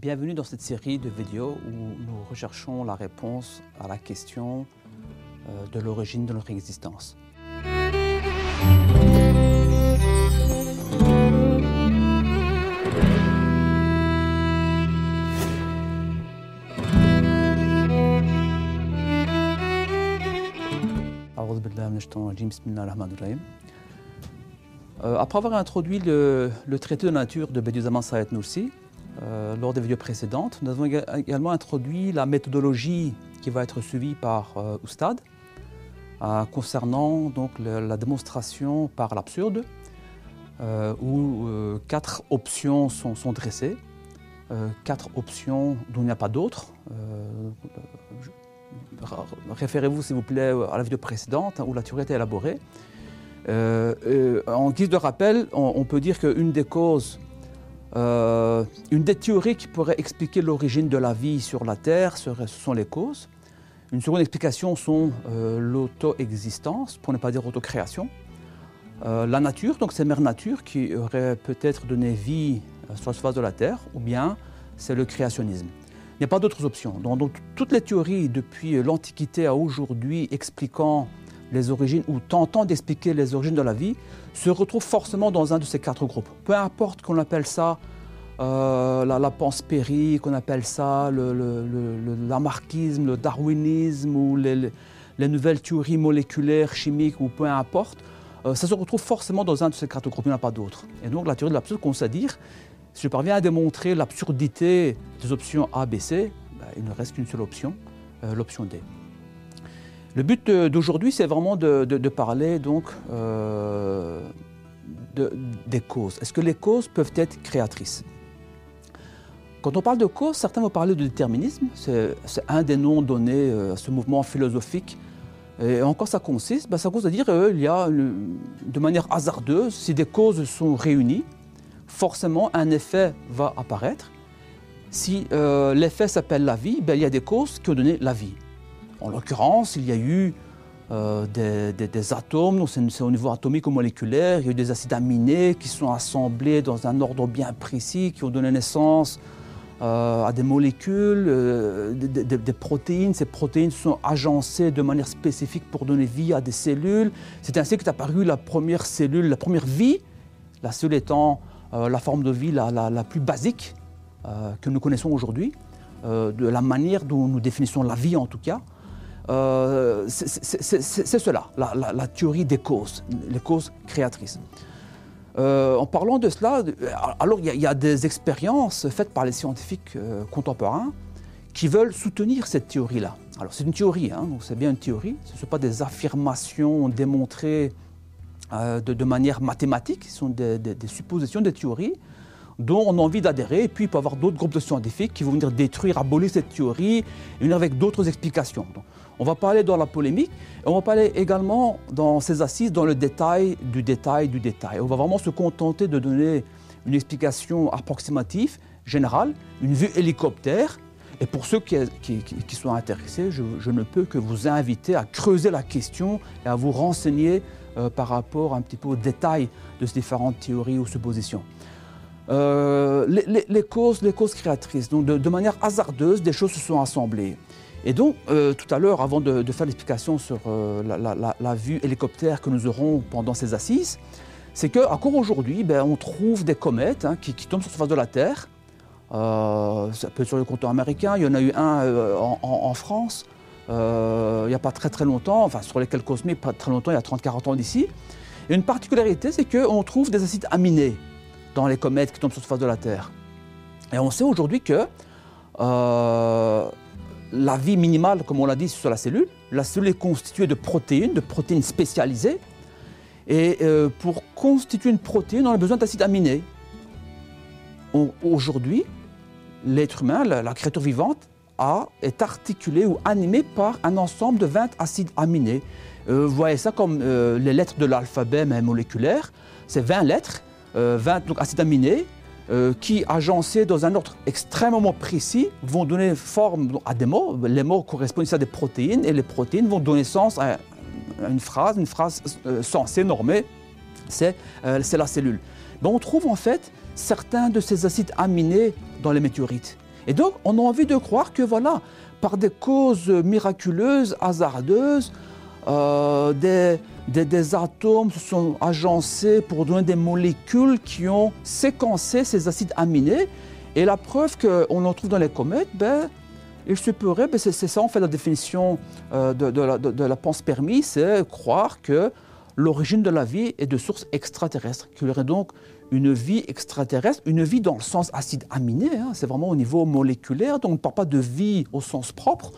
Bienvenue dans cette série de vidéos où nous recherchons la réponse à la question euh, de l'origine de notre existence. Euh, après avoir introduit le, traité de nature de Bediüzzaman Said Nursi, euh, lors des vidéos précédentes, nous avons également introduit la méthodologie qui va être suivie par euh, Oustad euh, concernant donc, la démonstration par l'absurde, où quatre options sont, dressées, quatre options dont il n'y a pas d'autres. Référez-vous s'il vous plaît à la vidéo précédente hein, où la théorie a été élaborée. en guise de rappel, on, on peut dire qu'une des causes euh, une des théories qui pourrait expliquer l'origine de la vie sur la Terre, ce sont les causes. Une seconde explication sont euh, l'auto-existence, pour ne pas dire autocréation. Euh, la nature, donc c'est Mère Nature qui aurait peut-être donné vie sur la surface de la Terre, ou bien c'est le créationnisme. Il n'y a pas d'autres options. Donc, toutes les théories depuis l'Antiquité à aujourd'hui expliquant les origines ou tentant d'expliquer les origines de la vie se retrouvent forcément dans un de ces quatre groupes. Peu importe qu'on appelle ça euh, la, la panspérie, qu'on appelle ça le, le, le darwinisme ou les, nouvelles théories moléculaires, chimiques ou peu importe, euh, ça se retrouve forcément dans un de ces quatre groupes, il n'y en a pas d'autres. Et donc la théorie de l'absurde consiste à dire, si je parviens à démontrer l'absurdité des options A, B, C, ben, il ne reste qu'une seule option, euh, l'option D. Le but d'aujourd'hui, c'est vraiment de, parler donc euh, des causes. Est-ce que les causes peuvent être créatrices? Quand on parle de cause, certains vont parler de déterminisme. C'est un des noms donnés euh, à ce mouvement philosophique. Et en quoi ça consiste? Ben, Ça consiste à dire qu'il y a, de manière hasardeuse, si des causes sont réunies, forcément un effet va apparaître. Si euh, l'effet s'appelle la vie, ben, il y a des causes qui ont donné la vie. En l'occurrence, il y a eu euh, des, atomes, c'est au niveau atomique ou moléculaire, il y a eu des acides aminés qui sont assemblés dans un ordre bien précis, qui ont donné naissance euh, à des molécules, euh, des, protéines. Ces protéines sont agencées de manière spécifique pour donner vie à des cellules. C'est ainsi qu'est apparue la première cellule, la première vie, la seule étant la forme de vie la plus basique que nous connaissons aujourd'hui, de la manière dont nous définissons la vie en tout cas. Euh, c'est cela, la, théorie des causes, les causes créatrices. Euh, en parlant de cela, alors il y, a des expériences faites par les scientifiques euh, contemporains qui veulent soutenir cette théorie-là. Alors c'est une théorie, hein, donc c'est bien une théorie, ce ne sont pas des affirmations démontrées de, manière mathématique, ce sont des, des, suppositions, des théories dont on a envie d'adhérer, et puis il peut y avoir d'autres groupes de scientifiques qui vont venir détruire, abolir cette théorie, et venir avec d'autres explications. On va parler dans la polémique et on va parler également dans ces assises dans le détail du détail du détail. On va vraiment se contenter de donner une explication approximative, générale, une vue hélicoptère. Et pour ceux qui, sont intéressés, je, ne peux que vous inviter à creuser la question et à vous renseigner euh, par rapport un petit peu au détail de ces différentes théories ou suppositions. Euh, les, causes, les causes créatrices, donc de manière hasardeuse, des choses se sont assemblées. Et donc, euh, tout à l'heure, avant de, faire l'explication sur euh, la, vue hélicoptère que nous aurons pendant ces assises, c'est qu'encore aujourd'hui, ben, on trouve des comètes hein, qui, tombent sur la surface de la Terre. Ça peut être sur le continent américain, il y en a eu un en, France, il n'y a pas très très longtemps, enfin sur les quelques cosmiques, pas très longtemps, il y a 30-40 ans d'ici. Et une particularité, c'est qu'on trouve des acides aminés dans les comètes qui tombent sur la surface de la Terre. Et on sait aujourd'hui que la vie minimale, comme on l'a dit, sur la cellule. La cellule est constituée de protéines, de protéines spécialisées. Et euh, pour constituer une protéine, on a besoin d'acides aminés. Aujourd'hui, l'être humain, la, créature vivante, est articulé ou animé par un ensemble de 20 acides aminés. Euh, vous voyez ça comme euh, les lettres de l'alphabet moléculaire. C'est 20 lettres, 20 acides aminés, euh, qui, agencés dans un ordre extrêmement précis, vont donner forme à des mots. Les mots correspondent à des protéines et les protéines vont donner sens à une phrase, une phrase euh, censée, normée, c'est euh, la cellule. on trouve en fait certains de ces acides aminés dans les météorites. Et donc, on a envie de croire que voilà, par des causes miraculeuses, hasardeuses, euh, des, atomes se sont agencés pour donner des molécules qui ont séquencé ces acides aminés. Et la preuve qu'on en trouve dans les comètes, ben, il se pourrait, ben c'est ça en fait la définition euh, de, la, de, panspermie, c'est croire que l'origine de la vie est de source extraterrestre, qu'il y aurait donc une vie extraterrestre, une vie dans le sens acide aminé, hein, c'est vraiment au niveau moléculaire, donc on ne parle pas de vie au sens propre,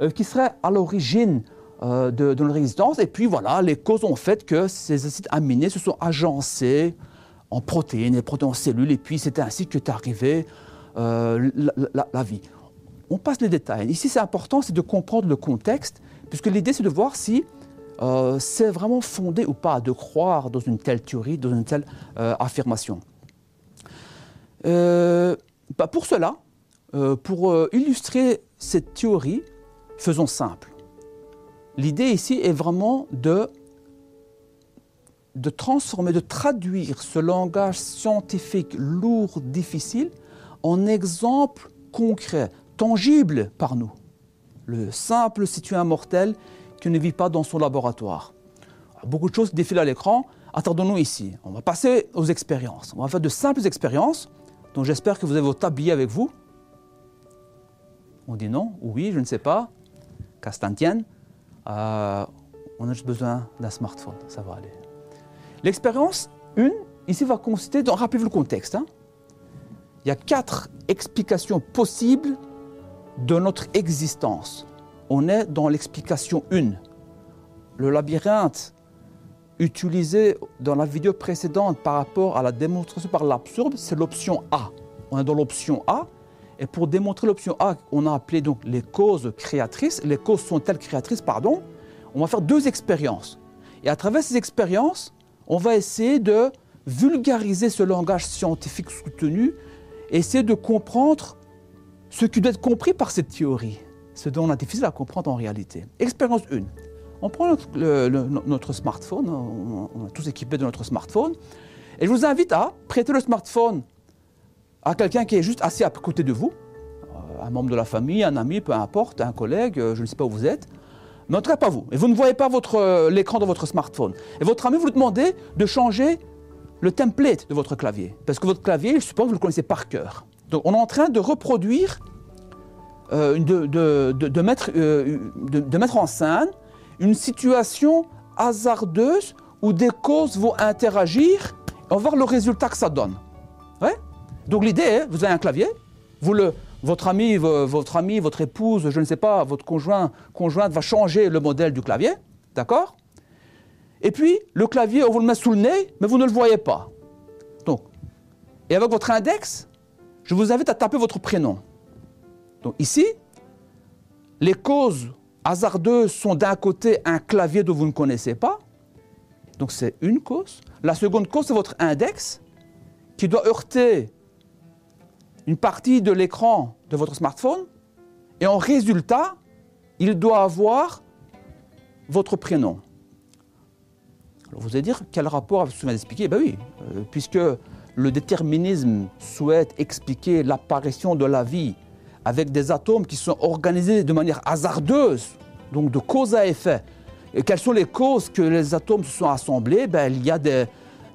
euh, qui serait à l'origine euh, de, de notre existence. Et puis voilà, les causes ont fait que ces acides aminés se sont agencés en protéines, et protéines en cellules, et puis c'est ainsi que est arrivée euh, la, vie. On passe les détails. Ici, c'est important, c'est de comprendre le contexte, puisque l'idée, c'est de voir si euh, c'est vraiment fondé ou pas de croire dans une telle théorie, dans une telle affirmation. Bah, pour cela, pour illustrer cette théorie, faisons simple. L'idée ici est vraiment de, de transformer, de traduire ce langage scientifique lourd, difficile, en exemple concret, tangible par nous. Le simple citoyen mortel qui ne vit pas dans son laboratoire. Beaucoup de choses défilent à l'écran. Attendons-nous ici. On va passer aux expériences. On va faire de simples expériences. Donc j'espère que vous avez votre tablier avec vous. On dit non, oui, je ne sais pas. Castantienne. Euh, on a juste besoin d'un smartphone, ça va aller. L'expérience, une, ici va consister dans, rappelez-vous le contexte. Hein. Il y a quatre explications possibles de notre existence on est dans l'explication 1. Le labyrinthe utilisé dans la vidéo précédente par rapport à la démonstration par l'absurde, c'est l'option A. On est dans l'option A. Et pour démontrer l'option A, on a appelé donc les causes créatrices. Les causes sont-elles créatrices, pardon? On va faire deux expériences. Et à travers ces expériences, on va essayer de vulgariser ce langage scientifique soutenu, essayer de comprendre ce qui doit être compris par cette théorie ce dont on a difficile à comprendre en réalité. Expérience 1. On prend notre, smartphone, on, est tous équipés de notre smartphone, et je vous invite à prêter le smartphone à quelqu'un qui est juste assis à côté de vous, euh, un membre de la famille, un ami, peu importe, un collègue, euh, je ne sais pas où vous êtes, mais en tout cas pas vous. Et vous ne voyez pas euh, l'écran de votre smartphone. Et votre ami vous demandez de changer le template de votre clavier, parce que votre clavier, je suppose que vous le connaissez par cœur. Donc on est en train de reproduire de, mettre, de, mettre en scène une situation hasardeuse où des causes vont interagir et on va voir le résultat que ça donne. Ouais? Donc l'idée est, vous avez un clavier, votre ami, votre ami, votre épouse, je ne sais pas, votre conjoint, conjointe va changer le modèle du clavier, d'accord? Et puis le clavier, on vous le met sous le nez, mais vous ne le voyez pas. Donc, et avec votre index, je vous invite à taper votre prénom. Donc ici, les causes hasardeuses sont d'un côté un clavier dont vous ne connaissez pas, donc c'est une cause. La seconde cause, c'est votre index qui doit heurter une partie de l'écran de votre smartphone et en résultat, il doit avoir votre prénom. Alors vous allez dire, quel rapport avec ce que je viens d'expliquer? Ben oui, euh, puisque le déterminisme souhaite expliquer l'apparition de la vie avec des atomes qui sont organisés de manière hasardeuse, donc de cause à effet. Et quelles sont les causes que les atomes se sont assemblés? Ben, Il y a des,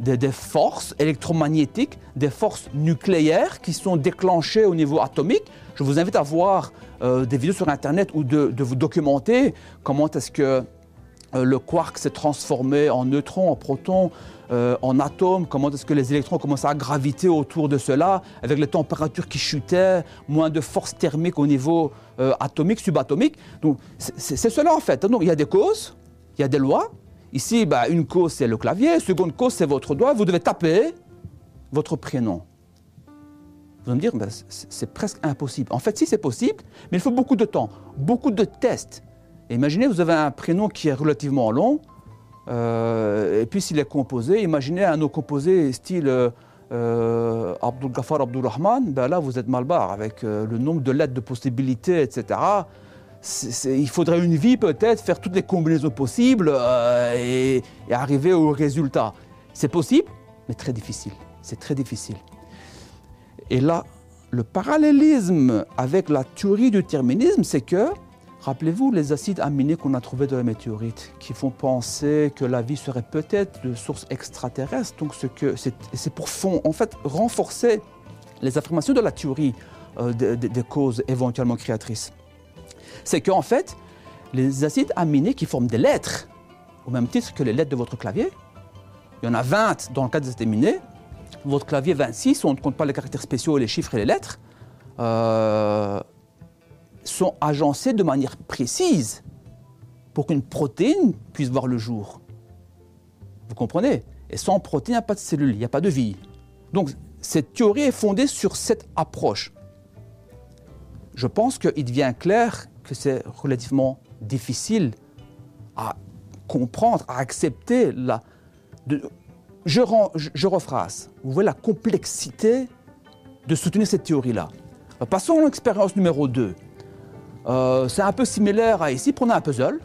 des, forces électromagnétiques, des forces nucléaires qui sont déclenchées au niveau atomique. Je vous invite à voir euh, des vidéos sur Internet ou de, vous documenter comment est-ce que euh, le quark s'est transformé en neutron, en proton, euh, en atomes, comment est-ce que les électrons commencent à graviter autour de cela, avec les températures qui chutaient, moins de force thermique au niveau atomique, subatomique. Donc c'est cela en fait. Donc il y a des causes, il y a des lois. Ici, bah, une cause c'est le clavier, seconde cause c'est votre doigt. Vous devez taper votre prénom. Vous allez me dire, bah, c'est presque impossible. En fait, si c'est possible, mais il faut beaucoup de temps, beaucoup de tests. imaginez, vous avez un prénom qui est relativement long, euh, et puis s'il est composé, imaginez un nom composé style euh, Abdul Ghaffar Abdul Rahman, ben là vous êtes mal barre avec euh, le nombre de lettres de possibilités, etc. il faudrait une vie peut-être, faire toutes les combinaisons possibles et, et, arriver au résultat. C'est possible, mais très difficile. C'est très difficile. Et là, le parallélisme avec la théorie du déterminisme, c'est que, rappelez-vous, les acides aminés qu'on a trouvés dans les météorites, qui font penser que la vie serait peut-être de source extraterrestre, donc c'est pour fond, en fait, renforcer les affirmations de la théorie euh, des causes éventuellement créatrices. C'est qu'en fait, les acides aminés qui forment des lettres, au même titre que les lettres de votre clavier, il y en a 20 dans le cas des acides aminés, votre clavier 26, on ne compte pas les caractères spéciaux, les chiffres et les lettres, euh, sont agencés de manière précise pour qu'une protéine puisse voir le jour. Vous comprenez? Et sans protéine, il n'y a pas de cellules, il n'y a pas de vie. Donc cette théorie est fondée sur cette approche. Je pense qu'il devient clair que c'est relativement difficile à comprendre, à accepter la, je, rephrase. Vous voyez la complexité de soutenir cette théorie-là. Passons à l'expérience numéro 2. Euh, c'est un peu similaire à ici. Prenez un puzzle.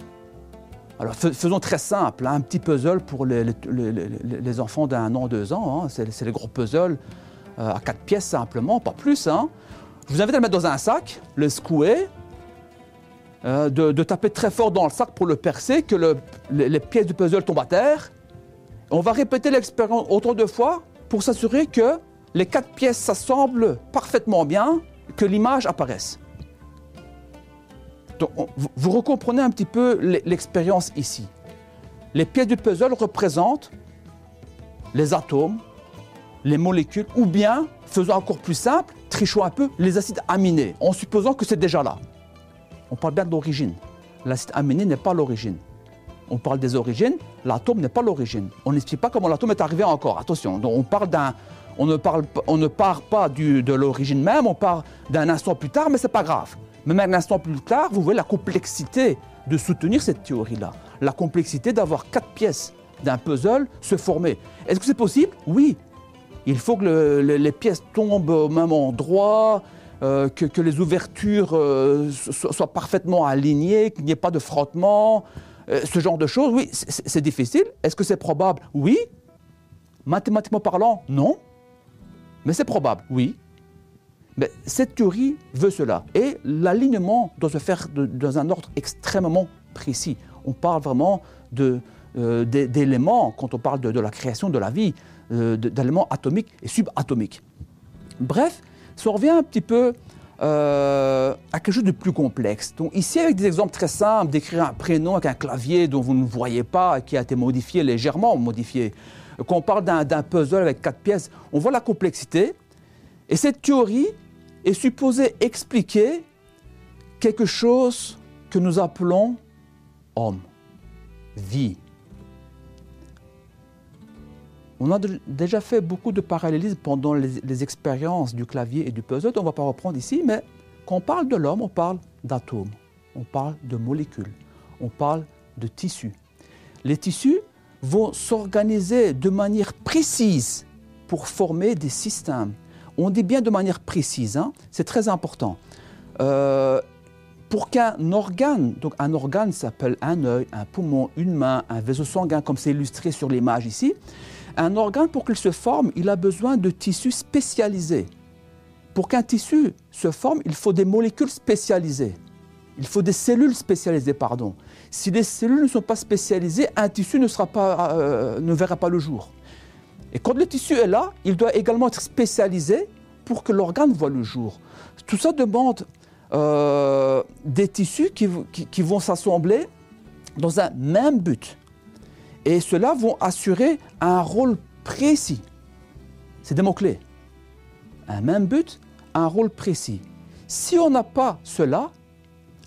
Alors faisons très simple, hein. un petit puzzle pour les, les, enfants d'un an, deux ans. Hein. C'est les gros puzzles euh, à quatre pièces simplement, pas plus. Hein. Je vous invite à le mettre dans un sac, le secouer, euh, de, taper très fort dans le sac pour le percer, que les pièces du puzzle tombent à terre, on va répéter l'expérience autant de fois pour s'assurer que les quatre pièces s'assemblent parfaitement bien, que l'image apparaisse. Vous recomprenez un petit peu l'expérience ici. Les pièces du puzzle représentent les atomes, les molécules, ou bien, faisons encore plus simple, trichons un peu, les acides aminés, en supposant que c'est déjà là. On parle bien de l'origine. L'acide aminé n'est pas l'origine on parle des origines, l'atome n'est pas l'origine. On n'explique pas comment l'atome est arrivé encore. Attention, donc on parle on ne parle, on ne part pas de l'origine même, on parle d'un instant plus tard, mais c'est pas grave. Mais même un instant plus tard, vous voyez la complexité de soutenir cette théorie-là, la complexité d'avoir quatre pièces d'un puzzle se former. Est-ce que c'est possible? Oui. Il faut que les pièces tombent au même endroit, euh, que, les ouvertures euh, soient parfaitement alignées, qu'il n'y ait pas de frottement, euh, ce genre de choses, oui, c'est difficile. Est-ce que c'est probable? Oui. Mathématiquement parlant, non. Mais c'est probable, oui. Mais cette théorie veut cela. Et l'alignement doit se faire dans un ordre extrêmement précis. On parle vraiment d'éléments, quand on parle de, la création de la vie, d'éléments atomiques et subatomiques. Bref, ça revient un petit peu euh, à quelque chose de plus complexe. Donc ici, avec des exemples très simples, d'écrire un prénom avec un clavier dont vous ne voyez pas, qui a été modifié légèrement, modifié. Quand on parle d'un puzzle avec quatre pièces, on voit la complexité. Et cette théorie est supposée expliquer quelque chose que nous appelons homme, vie. On a déjà fait beaucoup de parallélismes pendant les, expériences du clavier et du puzzle, on ne va pas reprendre ici, mais quand on parle de l'homme, on parle d'atomes, on parle de molécules, on parle de tissus. Les tissus vont s'organiser de manière précise pour former des systèmes. On dit bien de manière précise, hein, c'est très important. Euh, pour qu'un organe, donc un organe s'appelle un œil, un poumon, une main, un vaisseau sanguin, comme c'est illustré sur l'image ici, un organe, pour qu'il se forme, il a besoin de tissus spécialisés. Pour qu'un tissu se forme, il faut des molécules spécialisées. Il faut des cellules spécialisées, pardon. Si les cellules ne sont pas spécialisées, un tissu ne, sera pas, euh, ne verra pas le jour. Et quand le tissu est là, il doit également être spécialisé pour que l'organe voit le jour. Tout ça demande euh, des tissus qui vont s'assembler dans un même but. Et ceux-là vont assurer un rôle précis. C'est des mots-clés. Un même but, un rôle précis. Si on n'a pas cela,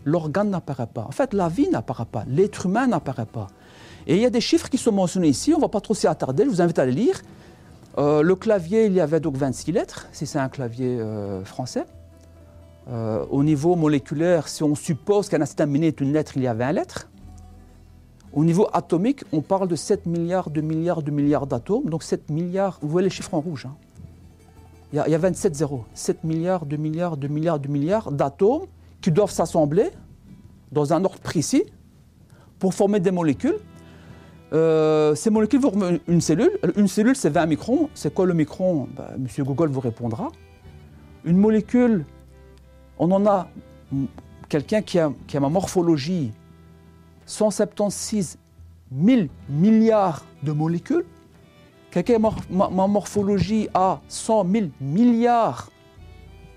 l'organe n'apparaît pas. En fait, la vie n'apparaît pas. L'être humain n'apparaît pas. Et il y a des chiffres qui sont mentionnés ici, on ne va pas trop s'y attarder, je vous invite à les lire. Euh, le clavier, il y avait donc 26 lettres, si c'est un clavier euh, français. Euh, au niveau moléculaire, si on suppose qu'un acide est une lettre, il y a 20 lettres. Au niveau atomique, on parle de 7 milliards de milliards de milliards d'atomes. Donc 7 milliards, vous voyez les chiffres en rouge. Hein. Il, y a, 27 zéros. 7 milliards de milliards de milliards de milliards d'atomes qui doivent s'assembler dans un ordre précis pour former des molécules. Euh, ces molécules vont une cellule. Une cellule, c'est 20 microns. C'est quoi le micron? Ben, Monsieur Google vous répondra. Une molécule, on en a quelqu'un qui a, qui a ma morphologie, 176 000 milliards de molécules. Quelqu'un ma morphologie a 100 000 milliards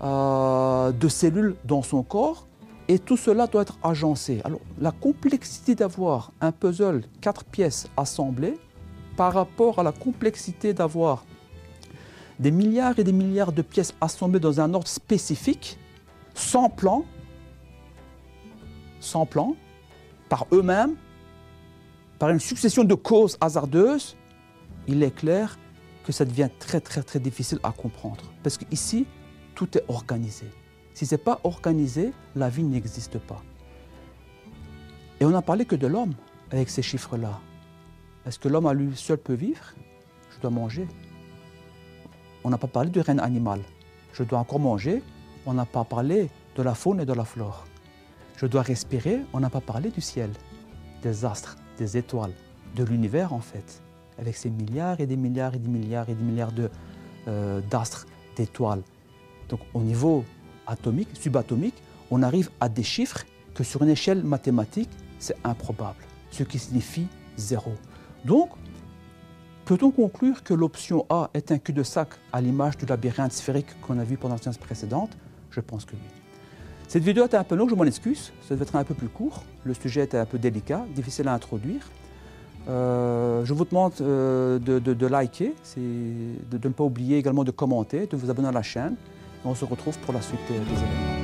euh, de cellules dans son corps. Et tout cela doit être agencé. Alors, la complexité d'avoir un puzzle, quatre pièces assemblées, par rapport à la complexité d'avoir des milliards et des milliards de pièces assemblées dans un ordre spécifique, sans plan, sans plan, par eux-mêmes, par une succession de causes hasardeuses, il est clair que ça devient très très très difficile à comprendre. Parce qu'ici, tout est organisé. Si ce n'est pas organisé, la vie n'existe pas. Et on n'a parlé que de l'homme avec ces chiffres-là. Est-ce que l'homme à lui seul peut vivre? Je dois manger. On n'a pas parlé du règne animal. Je dois encore manger. On n'a pas parlé de la faune et de la flore. Je dois respirer. On n'a pas parlé du ciel, des astres, des étoiles, de l'univers en fait, avec ces milliards et des milliards et des milliards et des milliards euh, d'astres, d'étoiles. Donc au niveau atomique, subatomique, on arrive à des chiffres que sur une échelle mathématique, c'est improbable, ce qui signifie zéro. Donc, peut-on conclure que l'option A est un cul-de-sac à l'image du labyrinthe sphérique qu'on a vu pendant la séance précédente? Je pense que oui. Cette vidéo était un peu longue, je m'en excuse, ça devait être un peu plus court. Le sujet était un peu délicat, difficile à introduire. Euh, je vous demande euh, de, liker, de, de, ne pas oublier également de commenter, de vous abonner à la chaine. On se retrouve pour la suite des événements.